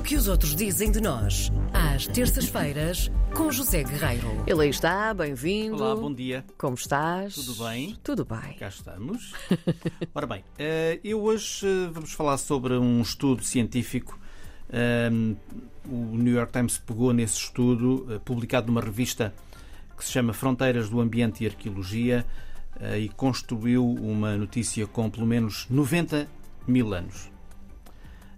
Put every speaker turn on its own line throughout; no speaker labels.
O que os outros dizem de nós, às terças-feiras, com José Guerreiro.
Ele aí está, bem-vindo.
Olá, bom dia.
Como estás?
Tudo bem?
Tudo bem.
Cá estamos. Ora bem, eh, eu hoje eh, vamos falar sobre um estudo científico. Ehm, O New York Times pegou nesse estudo, eh, publicado numa revista que se chama Fronteiras do Ambiente e Arqueologia, eh, e construiu uma notícia com pelo menos 90 mil anos.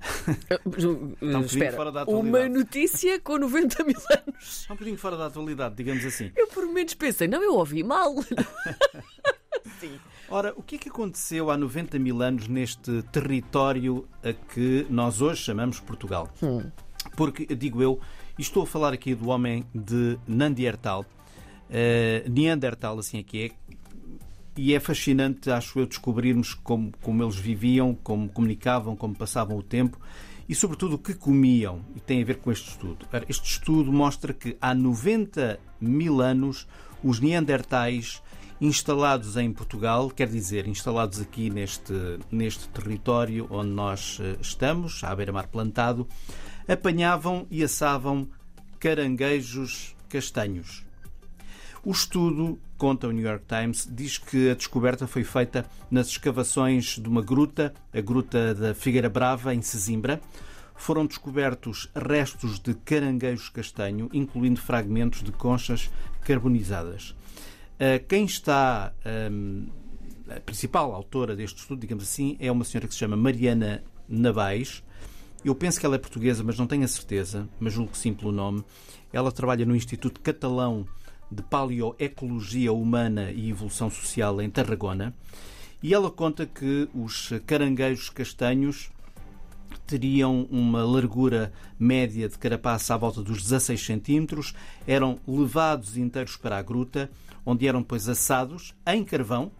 Uh, uh,
um bocadinho
espera,
fora da
uma
atualidade.
notícia com 90 mil anos.
É um bocadinho fora da atualidade, digamos assim.
Eu por menos pensei, não, eu ouvi mal. Sim.
Ora, o que é que aconteceu há 90 mil anos neste território a que nós hoje chamamos Portugal? Porque, digo eu, estou a falar aqui do homem de Neandertal, eh, Neandertal, assim é que é, e é fascinante, acho eu, descobrirmos como, como eles viviam, como comunicavam, como passavam o tempo e, sobretudo, o que comiam. E tem a ver com este estudo. Este estudo mostra que há 90 mil anos os Neandertais instalados em Portugal, quer dizer, instalados aqui neste, neste território onde nós eh, estamos, à beira-mar plantado, apanhavam e assavam caranguejos castanhos. O estudo, conta o New York Times, diz que a descoberta foi feita nas escavações de uma gruta, a Gruta da Figueira Brava, em Sesimbra. Foram descobertos restos de caranguejos castanho, incluindo fragmentos de conchas carbonizadas. Ah, Quem está, hum, a principal autora deste estudo, digamos assim, é uma senhora que se chama Mariana Nabais. Eu penso que ela é portuguesa, mas não tenho a certeza, mas julgo que sim pelo nome. Ela trabalha no Instituto Catalão de Paleoecologia Humana e Evolução Social em Tarragona. E ela conta que os caranguejos castanhos teriam uma largura média de carapaça à volta dos 16 centímetros, eram levados inteiros para a gruta, onde eram depois assados em carvão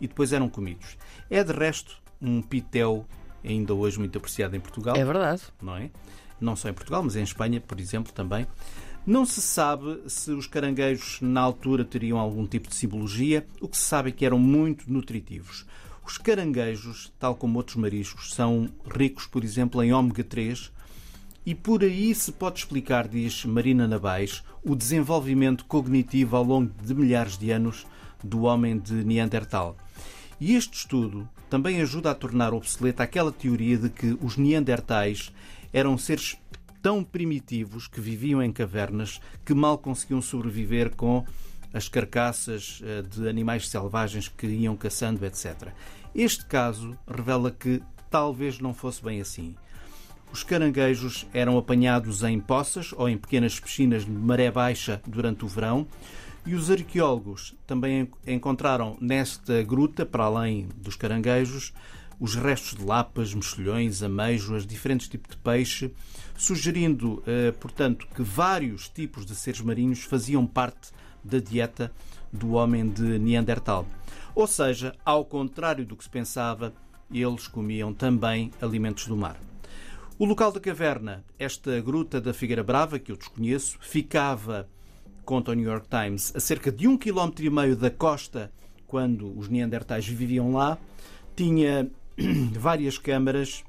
e depois eram comidos. É de resto um pitel ainda hoje muito apreciado em Portugal
É verdade.
não é? Não só em Portugal, mas em Espanha, por exemplo, também. Não se sabe se os caranguejos na altura teriam algum tipo de simbologia. O que se sabe é que eram muito nutritivos. Os caranguejos, tal como outros mariscos, são ricos, por exemplo, em ômega 3 e por aí se pode explicar, diz Marina Nabais, o desenvolvimento cognitivo ao longo de milhares de anos do homem de Neandertal. E este estudo também ajuda a tornar obsoleta aquela teoria de que os Neandertais eram seres tão primitivos que viviam em cavernas que mal conseguiam sobreviver com as carcaças eh, de animais selvagens que iam caçando, etc. Este caso revela que talvez não fosse bem assim. Os caranguejos eram apanhados em poças ou em pequenas piscinas de maré baixa durante o verão e os arqueólogos também en- encontraram nesta gruta, para além dos caranguejos, os restos de lapas, mexilhões, ameijoas, diferentes tipos de peixe, sugerindo, eh, portanto, que vários tipos de seres marinhos faziam parte da dieta do homem de Neandertal. Ou seja, ao contrário do que se pensava, eles comiam também alimentos do mar. O local da caverna, esta gruta da Figueira Brava, que eu desconheço, ficava, conta o New York Times, a cerca de um quilómetro e meio da costa quando os Neandertais viviam lá. Tinha várias câmaras,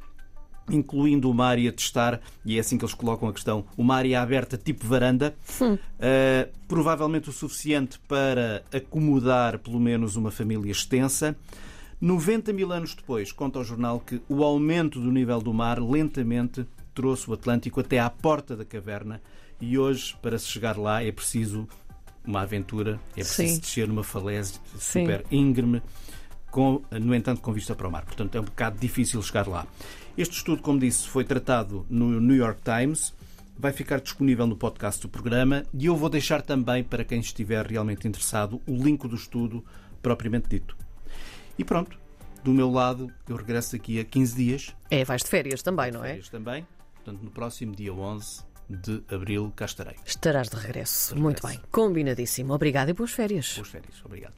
incluindo uma área de estar, e é assim que eles colocam a questão, uma área aberta tipo varanda, eh, provavelmente o suficiente para acomodar pelo menos uma família extensa. 90 mil anos depois, conta o jornal que o aumento do nível do mar lentamente trouxe o Atlântico até à porta da caverna e hoje, para se chegar lá, é preciso uma aventura, é preciso
Sim.
descer numa falésia
Sim.
super íngreme, com, no entanto, com vista para o mar. Portanto, é um bocado difícil chegar lá. Este estudo, como disse, foi tratado no New York Times. Vai ficar disponível no podcast do programa e eu vou deixar também, para quem estiver realmente interessado, o link do estudo propriamente dito. E pronto, do meu lado, eu regresso daqui a 15 dias.
É, vais de férias também, não é?
Férias também. Portanto, no próximo dia 11 de abril, cá estarei.
Estarás de regresso.
De
Muito
regresso.
bem. Combinadíssimo. Obrigada e boas férias.
Boas férias. Obrigado.